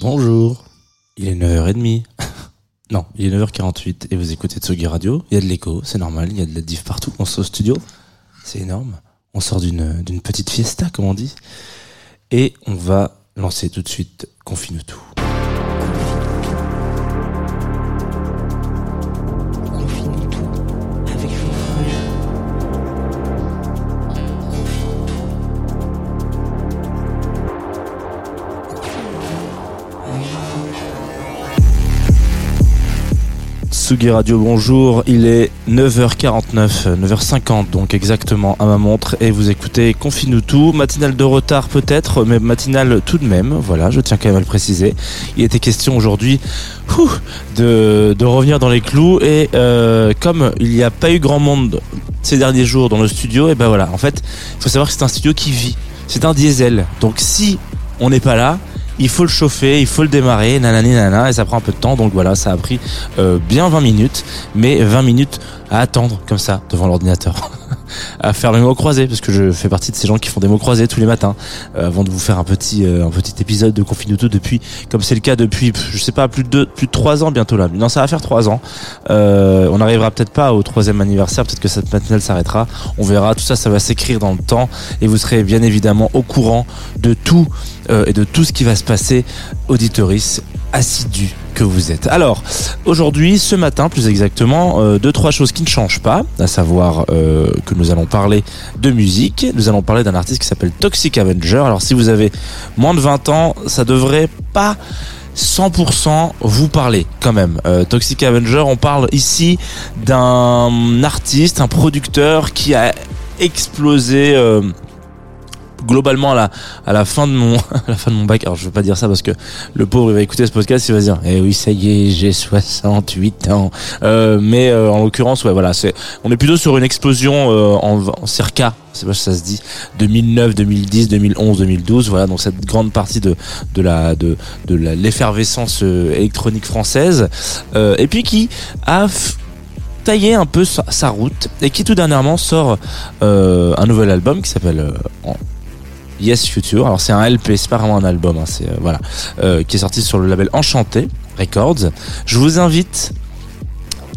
Bonjour, il est 9h30. non, il est 9h48 et vous écoutez Tsugi Radio. Il y a de l'écho, c'est normal, il y a de la diff partout. On sort au studio, c'est énorme. On sort d'une d'une petite fiesta, comme on dit. Et on va lancer tout de suite Confine tout. Radio, bonjour. Il est 9h49, 9h50 donc exactement à ma montre et vous écoutez Confine tout. Matinale de retard peut-être, mais matinale tout de même. Voilà, je tiens quand même à le préciser. Il était question aujourd'hui de revenir dans les clous et euh, comme il n'y a pas eu grand monde ces derniers jours dans le studio, et ben voilà. En fait, il faut savoir que c'est un studio qui vit. C'est un diesel. Donc si on n'est pas là, il faut le chauffer, il faut le démarrer, nanani nana, et ça prend un peu de temps. Donc voilà, ça a pris euh, bien 20 minutes, mais 20 minutes à attendre comme ça devant l'ordinateur, à faire les mots croisés, parce que je fais partie de ces gens qui font des mots croisés tous les matins, euh, avant de vous faire un petit euh, un petit épisode de Confinuto depuis, comme c'est le cas depuis, je sais pas, plus de plus de trois ans bientôt là. Non, ça va faire trois ans. Euh, on n'arrivera peut-être pas au troisième anniversaire, peut-être que cette matinale s'arrêtera. On verra. Tout ça, ça va s'écrire dans le temps, et vous serez bien évidemment au courant de tout et de tout ce qui va se passer, auditoris assidus que vous êtes. Alors, aujourd'hui, ce matin, plus exactement, euh, deux, trois choses qui ne changent pas, à savoir euh, que nous allons parler de musique, nous allons parler d'un artiste qui s'appelle Toxic Avenger. Alors, si vous avez moins de 20 ans, ça devrait pas 100% vous parler quand même. Euh, Toxic Avenger, on parle ici d'un artiste, un producteur qui a explosé euh, globalement à la à la fin de mon à la fin de mon bac. Alors je veux pas dire ça parce que le pauvre il va écouter ce podcast il va se dire eh oui ça y est j'ai 68 ans. Euh, mais euh, en l'occurrence ouais voilà c'est on est plutôt sur une explosion euh, en, en circa sais pas si ça se dit 2009 2010 2011 2012 voilà donc cette grande partie de de la de de l'effervescence électronique française et puis qui a taillé un peu sa, route et qui tout dernièrement sort un nouvel album qui s'appelle euh, Yes Future. Alors c'est un LP, c'est pas vraiment un album, hein, c'est euh, voilà, euh, qui est sorti sur le label Enchanté Records. Je vous invite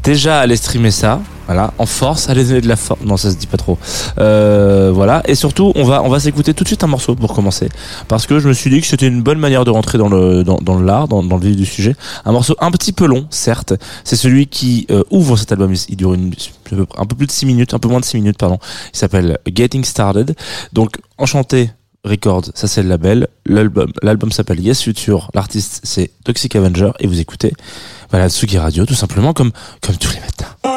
déjà à aller streamer ça. Voilà, en force, allez donner de la force. Non, ça se dit pas trop. Euh, voilà, et surtout, on va on va s'écouter tout de suite un morceau pour commencer, parce que je me suis dit que c'était une bonne manière de rentrer dans le dans, dans l'art, dans, dans le vif du sujet. Un morceau un petit peu long, certes. C'est celui qui euh, ouvre cet album. Il dure une, un peu plus de 6 minutes, un peu moins de 6 minutes, pardon. Il s'appelle Getting Started. Donc, enchanté. Records, ça c'est le label. L'album, s'appelle Yes Future. L'artiste c'est Toxic Avenger et vous écoutez, voilà, Tsugi Radio, tout simplement comme, comme tous les matins.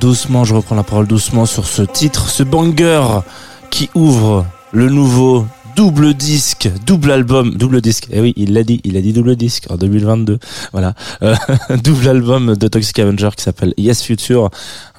Doucement, je reprends la parole doucement sur ce titre, ce banger qui ouvre le nouveau double disque, double album, double disque. Eh oui, il l'a dit, il a dit double disque en 2022. Voilà, Euh, double album de Toxic Avenger qui s'appelle Yes Future,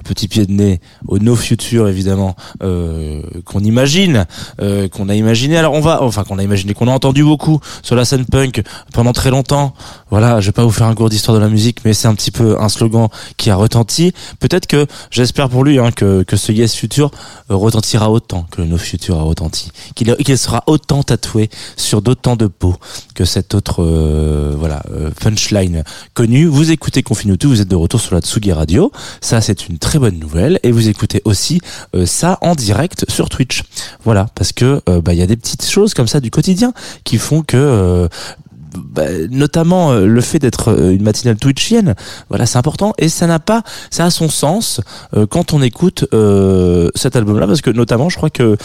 petit pied de nez au No Future évidemment euh, qu'on imagine, euh, qu'on a imaginé. Alors on va, enfin qu'on a imaginé, qu'on a entendu beaucoup sur la scène punk pendant très longtemps. Voilà, je vais pas vous faire un cours d'histoire de la musique, mais c'est un petit peu un slogan qui a retenti. Peut-être que j'espère pour lui hein, que que ce Yes Future retentira autant que le No Future a retenti, qu'il qu'il sera autant tatoué sur d'autant de peau que cet autre euh, voilà punchline connu. Vous écoutez Confine tout, vous êtes de retour sur la Tsugi Radio. Ça c'est une très bonne nouvelle et vous écoutez aussi euh, ça en direct sur Twitch. Voilà, parce que euh, bah il y a des petites choses comme ça du quotidien qui font que euh, bah, notamment euh, le fait d'être euh, une matinale twitchienne, voilà, c'est important et ça n'a pas, ça a son sens euh, quand on écoute cet album-là, parce que notamment, je crois que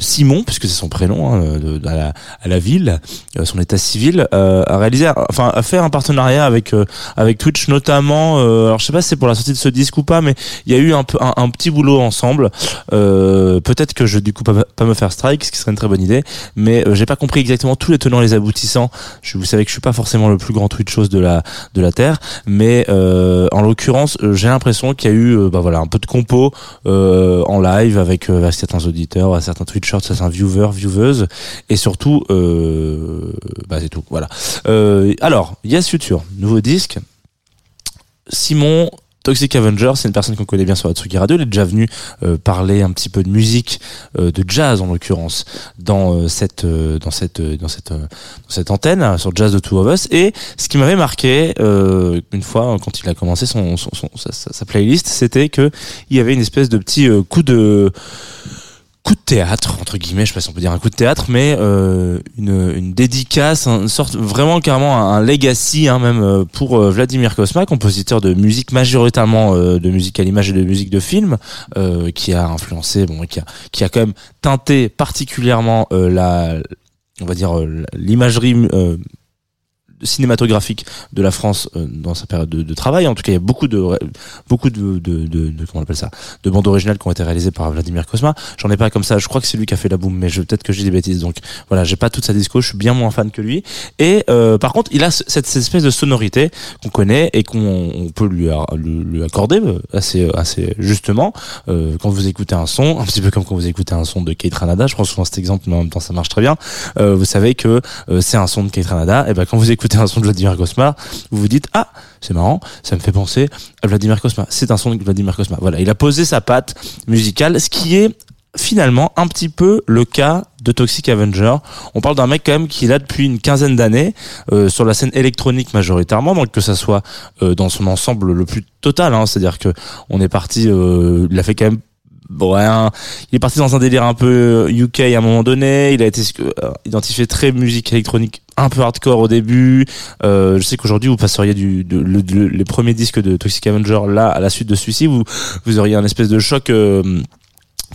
Simon, puisque c'est son prénom, hein, à, la, à la ville, son état civil, a réalisé, enfin, a fait un partenariat avec avec Twitch, notamment. alors, je sais pas si c'est pour la sortie de ce disque ou pas, mais il y a eu un un, un petit boulot ensemble. Peut-être que je du coup pas, me faire strike, ce qui serait une très bonne idée, mais j'ai pas compris exactement tous les tenants les aboutissants je, vous savez que je suis pas forcément le plus grand twitchos de la de la terre, mais euh, en l'occurrence, euh, j'ai l'impression qu'il y a eu euh, bah voilà un peu de compo euh, en live avec, euh, certains auditeurs, certains twitchers, certains viewers, vieweuses, et surtout, bah c'est tout. Voilà. Alors, Yes Future, nouveau disque. Simon. Toxic Avenger, c'est une personne qu'on connaît bien sur la Tsugi Radio. Il est déjà venu euh, parler un petit peu de musique, euh, de jazz en l'occurrence, dans euh, cette euh, dans cette euh, dans cette dans cette antenne sur Jazz de Two of Us. Et ce qui m'avait marqué une fois quand il a commencé son, son, son- sa, sa- playlist, c'était que il y avait une espèce de petit coup de coup de théâtre entre guillemets, je sais pas si on peut dire un coup de théâtre, mais euh, une, une dédicace, une sorte vraiment carrément un, legacy hein, même euh, pour euh, Vladimir Kosma, compositeur de musique majoritairement euh, de musique à l'image et de musique de film, euh, qui a influencé, bon, qui a qui a quand même teinté particulièrement la, on va dire l'imagerie cinématographique de la France euh, dans sa période de, de travail. En tout cas, il y a beaucoup de beaucoup de, de, de, comment on appelle ça, de bandes originales qui ont été réalisées par Vladimir Kosma. J'en ai pas comme ça. Je crois que c'est lui qui a fait la boom, mais peut-être que j'ai des bêtises. Donc voilà, j'ai pas toute sa disco. Je suis bien moins fan que lui. Et euh, par contre, il a ce- cette, espèce de sonorité qu'on connaît et qu'on on peut lui, lui, lui accorder euh, assez assez justement euh, quand vous écoutez un son, un petit peu comme quand vous écoutez un son de Kate Ranada. Je prends souvent cet exemple, mais en même temps ça marche très bien. Euh, vous savez que euh, c'est un son de Kate Ranada. Et ben quand vous écoutez un son de Vladimir Kosma, vous vous dites ah c'est marrant, ça me fait penser à Vladimir Kosma. C'est un son de Vladimir Kosma. Voilà, il a posé sa patte musicale, ce qui est finalement un petit peu le cas de Toxic Avenger. On parle d'un mec quand même qui est là depuis une quinzaine d'années euh, sur la scène électronique majoritairement, donc que ça soit euh, dans son ensemble le plus total, hein, c'est-à-dire que on est parti, euh, il a fait quand même ouais, un- il est parti dans un délire un peu UK à un moment donné. Il a été euh, identifié très musique électronique, un peu hardcore au début. Euh, je sais qu'aujourd'hui vous passeriez du les premiers disques de Toxic Avenger là à la suite de celui-ci, vous vous auriez un espèce de choc. euh,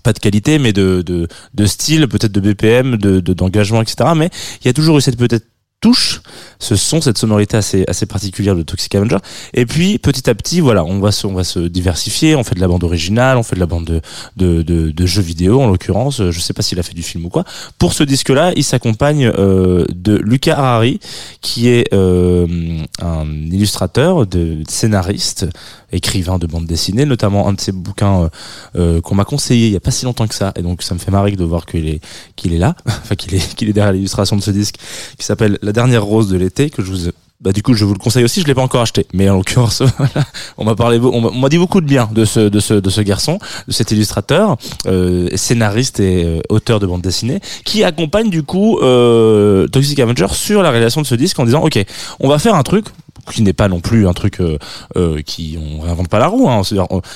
pas de qualité, mais de, de, de style, peut-être de BPM, de- d'engagement, etc. Mais il y a toujours eu cette peut-être touche, ce son, cette sonorité assez assez particulière de Toxic Avenger. Et puis petit à petit, voilà, on va se on va se diversifier. On fait de la bande originale, on fait de la bande de de, de, de jeux vidéo en l'occurrence. Je sais pas s'il a fait du film ou quoi. Pour ce disque-là, il s'accompagne euh, de Luca Harari, qui est euh, un illustrateur, de scénariste, écrivain de bande dessinée, notamment un de ses bouquins euh, euh, qu'on m'a conseillé il y a pas si longtemps que ça, et donc ça me fait marrer de voir qu'il est qu'il est là, enfin qu'il est qu'il est derrière l'illustration de ce disque, qui s'appelle dernière rose de l'été, que je vous bah du coup je vous le conseille aussi, je l'ai pas encore acheté, mais en l'occurrence on m'a parlé, on m'a dit beaucoup de bien de ce de ce de ce garçon, de cet illustrateur, euh, scénariste et euh, auteur de bande dessinée, qui accompagne du coup euh, Toxic Avenger sur la réalisation de ce disque en disant ok, on va faire un truc qui n'est pas non plus un truc euh, euh, qui on réinvente pas la roue hein.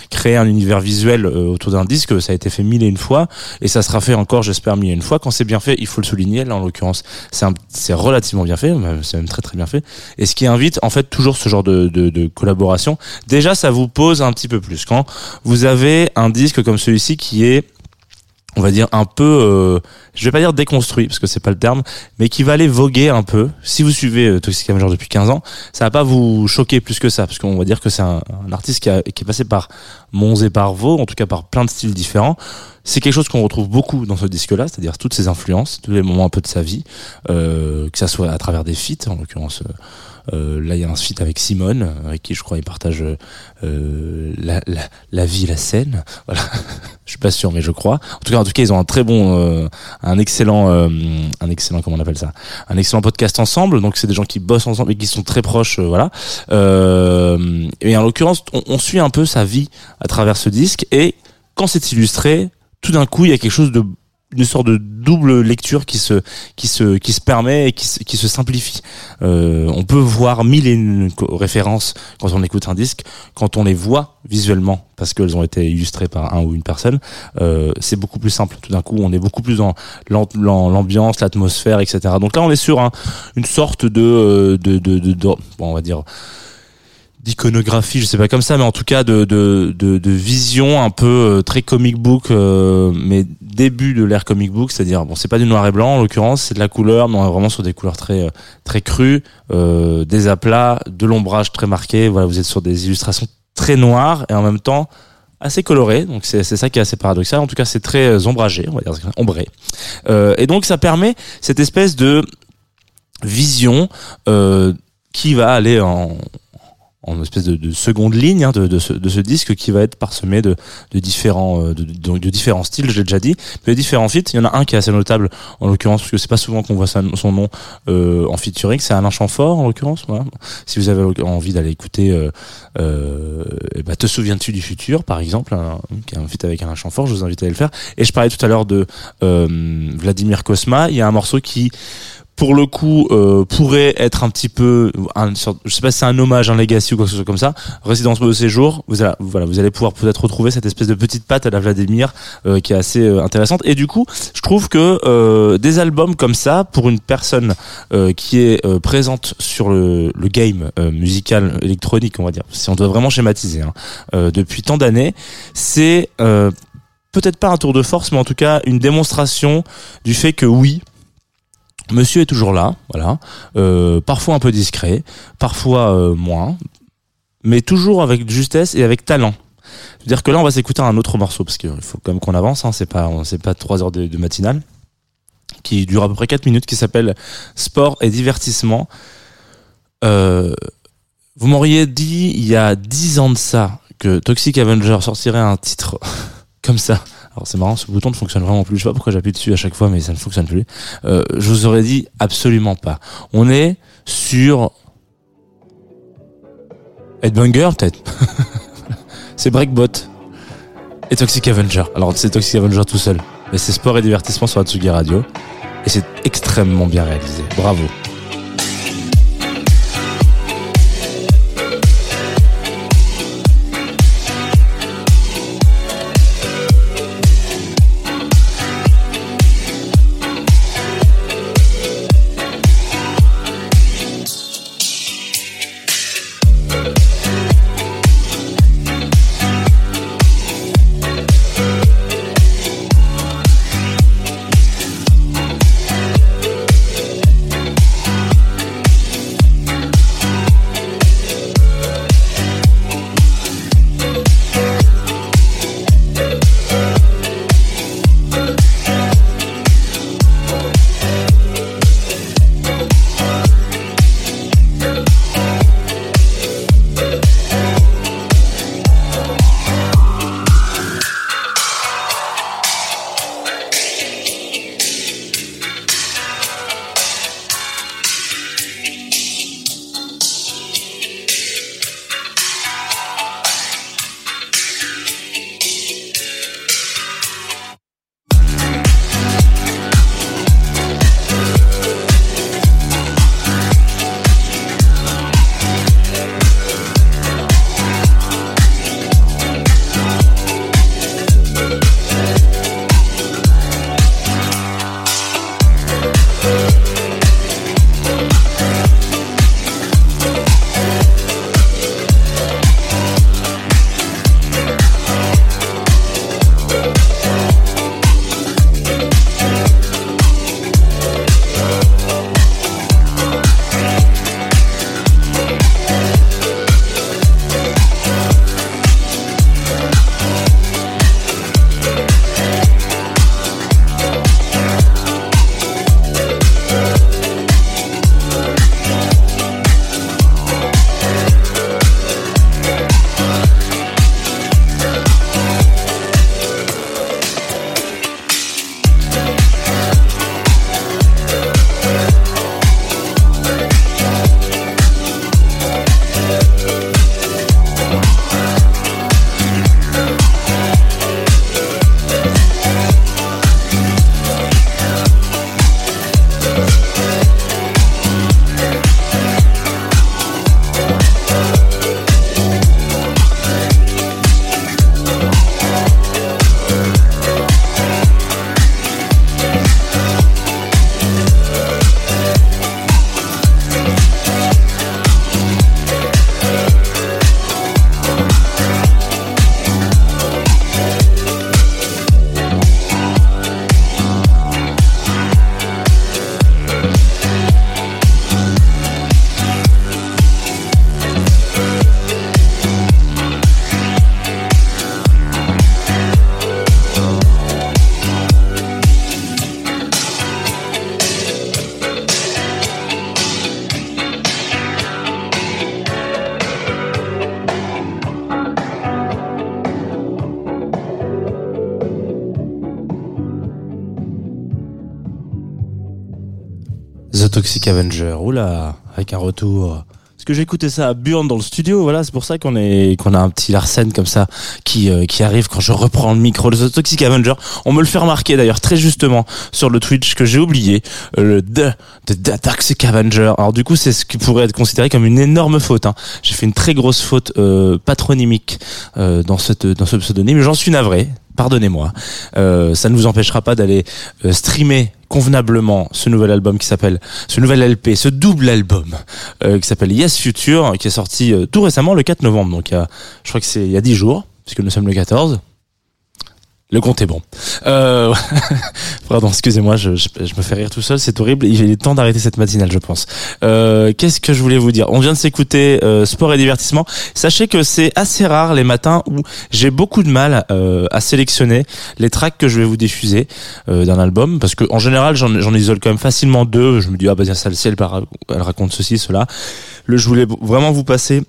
créer un univers visuel euh, autour d'un disque ça a été fait mille et une fois et ça sera fait encore j'espère mille et une fois. Quand c'est bien fait il faut le souligner là en l'occurrence c'est relativement bien fait c'est même très très bien fait. Et ce qui invite en fait toujours ce genre de, de, de collaboration. Déjà ça vous pose un petit peu plus. Quand vous avez un disque comme celui-ci qui est on va dire un peu euh, je vais pas dire déconstruit parce que c'est pas le terme, mais qui va aller voguer un peu. Si vous suivez euh, Toxic Avenger depuis 15 ans, ça va pas vous choquer plus que ça, parce qu'on va dire que c'est un, artiste qui, a- qui est passé par Mons et par Vaux, en tout cas par plein de styles différents. C'est quelque chose qu'on retrouve beaucoup dans ce disque-là, c'est-à-dire toutes ses influences, tous les moments un peu de sa vie, euh, que ça soit à travers des feats, en l'occurrence. euh, euh, là, il y a un feat avec Simone, avec qui je crois il partage euh, la, la, la vie, la scène. Voilà, je suis pas sûr, mais je crois. En tout cas, en tout cas, ils ont un très bon, euh, un excellent, euh, un excellent, comment on appelle ça, un excellent podcast ensemble. Donc, c'est des gens qui bossent ensemble et qui sont très proches, euh, voilà. Euh, et en l'occurrence, on, on suit un peu sa vie à travers ce disque et quand c'est illustré, tout d'un coup, il y a quelque chose de une sorte de double lecture qui se qui se qui se permet et qui se, qui se simplifie. Euh, on peut voir mille et une références quand on écoute un disque, quand on les voit visuellement parce qu'elles ont été illustrées par un ou une personne, euh, c'est beaucoup plus simple. Tout d'un coup, on est beaucoup plus dans l'am- l'am- l'ambiance, l'atmosphère, etc. Donc là, on est sur un- une sorte de euh, de, de, de, de- bon, on va dire d'iconographie, je sais pas comme ça, mais en tout cas de, de, de, de vision un peu euh, très comic book, euh, mais début de l'ère comic book, c'est-à-dire bon, c'est pas du noir et blanc en l'occurrence, c'est de la couleur, mais on est vraiment sur des couleurs très euh, très crues, euh, des aplats, de l'ombrage très marqué. Voilà, vous êtes sur des illustrations très noires et en même temps assez colorées. Donc c'est ça qui est assez paradoxal. En tout cas, c'est très euh, ombragé, on va dire ombré. Euh, et donc ça permet cette espèce de vision qui va aller en en espèce de, de seconde ligne hein, de, ce, disque qui va être parsemé de, différents euh, de, différents styles, je l'ai déjà dit, mais de différents feats. Il y en a un qui est assez notable en l'occurrence parce que c'est pas souvent qu'on voit son nom euh, en featuring, c'est Alain Chamfort en l'occurrence. Si vous avez envie d'aller écouter, euh, euh, eh ben, te souviens-tu du futur, par exemple, qui est un feat avec Alain Chamfort, je vous invite à aller le faire. Et je parlais tout à l'heure de Vladimir Kosma. Il y a un morceau qui pour le coup euh, pourrait être un petit peu un je sais pas si c'est un hommage un legacy ou quoi que ce soit comme ça. Résidence de séjour vous allez voilà vous allez pouvoir peut-être retrouver cette espèce de petite patte à la Vladimir euh, qui est assez euh, intéressante. Et du coup je trouve que des albums comme ça pour une personne qui est présente sur le, game musical électronique on va dire si on doit vraiment schématiser hein, depuis tant d'années c'est peut-être pas un tour de force mais en tout cas une démonstration du fait que oui Monsieur est toujours là, voilà. Euh, parfois un peu discret, parfois euh, moins, mais toujours avec justesse et avec talent. C'est-à-dire que là, on va s'écouter un autre morceau parce qu'il faut quand même qu'on avance. Hein, c'est pas, c'est pas trois heures de, matinale qui dure à peu près 4 minutes, qui s'appelle Sport et divertissement. Euh, vous m'auriez dit il y a 10 ans de ça que Toxic Avenger sortirait un titre comme ça. Alors c'est marrant, ce bouton ne fonctionne vraiment plus. Je sais pas pourquoi j'appuie dessus à chaque fois, mais ça ne fonctionne plus. Euh, je vous aurais dit absolument pas. On est sur Headbanger peut-être. c'est Breakbot et Toxic Avenger. Alors c'est Toxic Avenger tout seul, mais c'est sport et divertissement sur Atsugi Radio et c'est extrêmement bien réalisé. Bravo. Avenger. Oula, avec un retour. Parce que écouté ça à Burn dans le studio, voilà, c'est pour ça qu'on est qu'on a un petit Larsen comme ça qui euh, qui arrive quand je reprends le micro de The Toxic Avenger. On me le fait remarquer d'ailleurs très justement sur le Twitch que j'ai oublié euh, le The, The, The Toxic Avenger. Alors du coup, c'est ce qui pourrait être considéré comme une énorme faute. Hein. J'ai fait une très grosse faute euh, patronymique euh, dans cette dans ce pseudonyme. J'en suis navré. Pardonnez-moi. Euh, ça ne vous empêchera pas d'aller euh, streamer convenablement ce nouvel album qui s'appelle, ce nouvel LP, ce double album euh, qui s'appelle Yes Future, qui est sorti tout récemment le 4 novembre. Donc je crois que c'est il y a 10 jours, puisque nous sommes le 14. Le compte est bon. Euh, pardon, excusez-moi, je, je, je me fais rire tout seul, c'est horrible. Il est temps d'arrêter cette matinale, je pense. Euh, Qu'est-ce que je voulais vous dire? On vient de s'écouter euh, sport et divertissement. Sachez que c'est assez rare les matins où j'ai beaucoup de mal euh, à sélectionner les tracks que je vais vous diffuser euh, d'un album, parce que en général, j'en isole quand même facilement deux. Je me dis ah bah tiens, celle-ci elle, elle raconte ceci, cela. Le, je voulais vraiment vous passer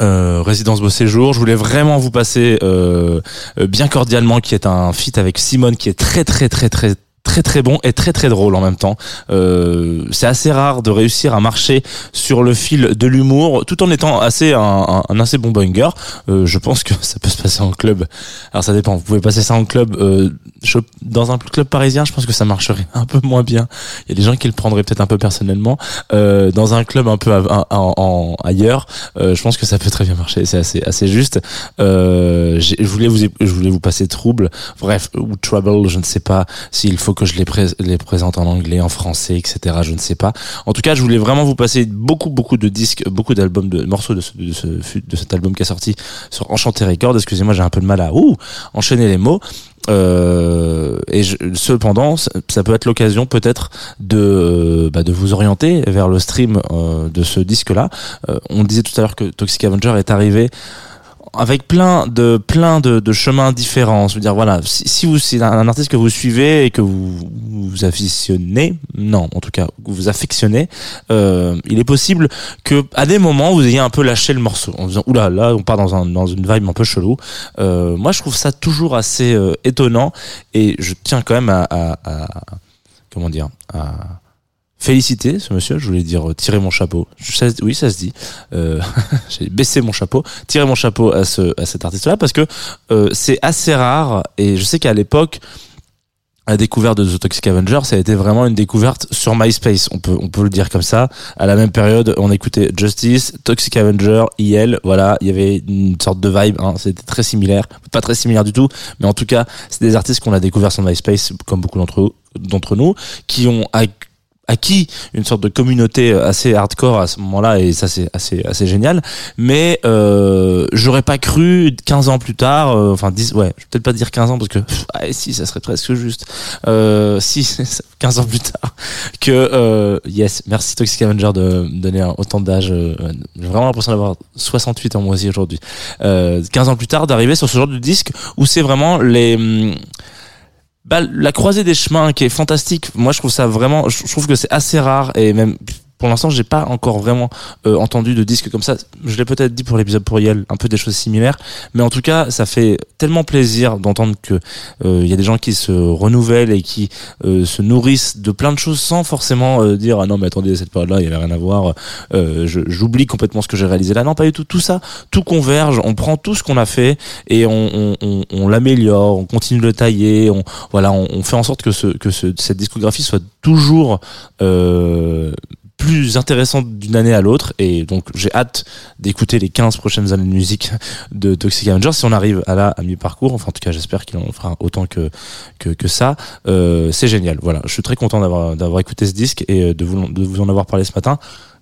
euh, Résidence Beau Séjour. Je voulais vraiment vous passer euh, euh, Bien Cordialement, qui est un feat avec Simone, qui est très très très très très très bon et très très drôle en même temps. Euh, c'est assez rare de réussir à marcher sur le fil de l'humour, tout en étant assez un, assez bon banger. Euh, je pense que ça peut se passer en club. Alors ça dépend. Vous pouvez passer ça en club je- dans un club parisien. Je pense que ça marcherait un peu moins bien. Il y a des gens qui le prendraient peut-être un peu personnellement. Euh, dans un club un peu à- en- en- ailleurs, euh, je pense que ça peut très bien marcher. C'est assez assez juste. Euh, je voulais vous je voulais vous passer trouble. Bref, ou trouble, je ne sais pas s'il faut que je les présente en anglais, en français, etc. Je ne sais pas. En tout cas, je voulais vraiment vous passer beaucoup beaucoup de disques, beaucoup d'albums, de morceaux de, ce, de, ce, de cet album qui est sorti sur Enchanté Records. Excusez-moi, j'ai un peu de mal à ouh, enchaîner les mots. Euh, et cependant, ça, peut être l'occasion peut-être de, bah, de vous orienter vers le stream euh, de ce disque-là. Euh, on disait tout à l'heure que Toxic Avenger est arrivé avec plein de plein de, de chemins différents. Je veux dire, voilà, si, si vous c'est un, artiste que vous suivez et que vous vous affectionnez, non, en tout cas, que vous affectionnez, euh, il est possible que à des moments vous ayez un peu lâché le morceau en disant oula là on part dans un dans une vibe un peu chelou. Euh, moi je trouve ça toujours assez euh, étonnant et je tiens quand même à, à, à- comment dire à féliciter ce monsieur, je voulais dire euh, tirer mon chapeau. Oui, ça se dit. Euh, J'ai baissé mon chapeau, tirer mon chapeau à ce à cet artiste-là parce que euh, c'est assez rare et je sais qu'à l'époque la découverte de The Toxic Avenger, ça a été vraiment une découverte sur MySpace. On peut, on peut le dire comme ça. À la même période, on écoutait Justice, Toxic Avenger, IL. Voilà, il y avait une sorte de vibe. Hein, C'était très similaire, pas très similaire du tout, mais en tout cas, c'est des artistes qu'on a découvert sur MySpace, comme beaucoup d'entre d'entre nous, qui ont acquis une sorte de communauté assez hardcore à ce moment-là et ça c'est assez assez génial. Mais euh, j'aurais pas cru 15 ans plus tard euh, enfin 10 ouais je vais peut-être pas dire 15 ans parce que pff, ah, si ça serait presque juste. Euh, si 15 ans plus tard que euh, yes merci Toxic Avenger de me donner autant d'âge j'ai vraiment l'impression d'avoir 68 ans moi aussi aujourd'hui. Euh, 15 ans plus tard d'arriver sur ce genre de disque où c'est vraiment les hum, bah, la croisée des chemins qui est fantastique. Moi, je trouve ça vraiment, je trouve que c'est assez rare et même pour l'instant, j'ai pas encore vraiment euh, entendu de disques comme ça. Je l'ai peut-être dit pour l'épisode pour Yel, un peu des choses similaires, mais en tout cas, ça fait tellement plaisir d'entendre que euh, il y a des gens qui se renouvellent et qui euh, se nourrissent de plein de choses sans forcément euh, dire ah non mais attendez cette période-là il y avait rien à voir. Euh, J'oublie complètement ce que j'ai réalisé là. Non, pas du tout. Tout ça, tout converge. On prend tout ce qu'on a fait et on, l'améliore. On continue de le tailler. On voilà, on, fait en sorte que que ce, cette discographie soit toujours euh, plus intéressante d'une année à l'autre. Et donc j'ai hâte d'écouter les 15 prochaines années de musique de Toxic Avenger si on arrive à là à mi-parcours enfin en tout cas j'espère qu'il en fera autant que que, que ça euh, c'est génial. Voilà. Je suis très content d'avoir d'avoir écouté ce disque et euh, de vous de vous en avoir parlé ce matin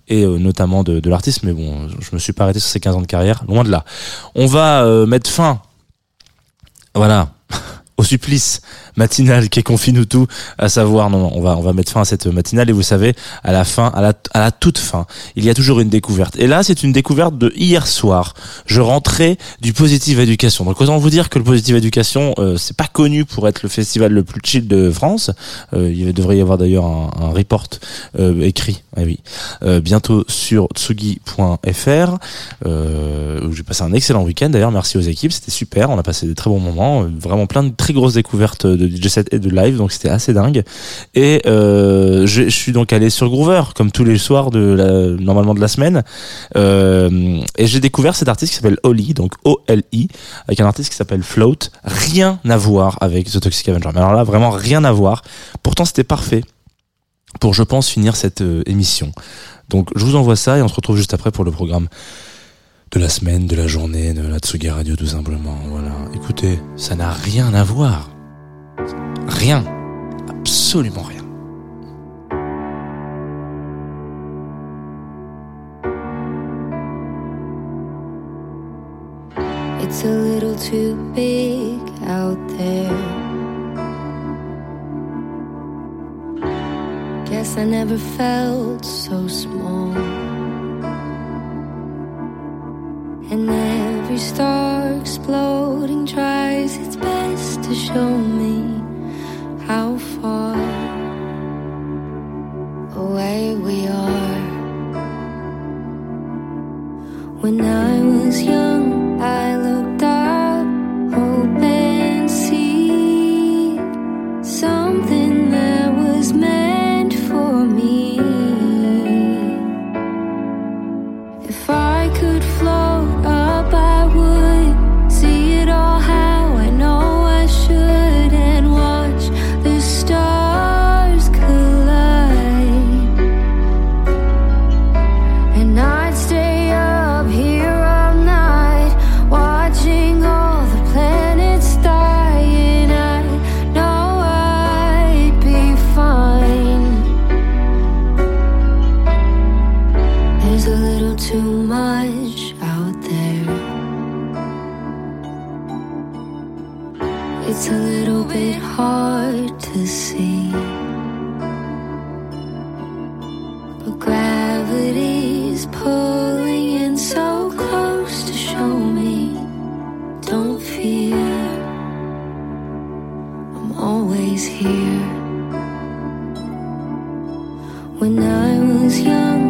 et euh, notamment de, de l'artiste. Mais bon je me suis pas arrêté sur ces 15 ans de carrière loin de là. On va euh, mettre fin voilà au supplice matinal qui confine nous tout, à savoir, non, non, on va, on va mettre fin à cette matinale et vous savez, à la fin, à la, à la toute fin, il y a toujours une découverte. Et là, c'est une découverte de hier soir. Je rentrais du Positive Education. Donc, autant vous dire que le Positive Education, euh, c'est pas connu pour être le festival le plus chill de France. Euh, il devrait y avoir d'ailleurs un, report euh, écrit, ah oui, bientôt sur tsugi.fr. Où j'ai passé un excellent week-end d'ailleurs. Merci aux équipes, c'était super. On a passé de très bons moments, vraiment plein de très grosse découverte de DJ set et de live, donc c'était assez dingue. Et euh, je, suis donc allé sur Groover, comme tous les soirs de normalement de la semaine, euh, et j'ai découvert cet artiste qui s'appelle Oli, donc O-L-I, avec un artiste qui s'appelle Float. Rien à voir avec The Toxic Avenger. Mais alors là, vraiment rien à voir. Pourtant, c'était parfait pour, je pense, finir cette euh, émission. Donc, je vous envoie ça et on se retrouve juste après pour le programme de la semaine, de la journée, de la Tsugi Radio, tout simplement. Voilà. Écoutez, ça n'a rien à voir. Rien. Absolument rien. It's a little too big out there. Guess I never felt so small. And every star exploding tries its best to show me how far away we are. When I was young, I looked I'm always here. When I was young,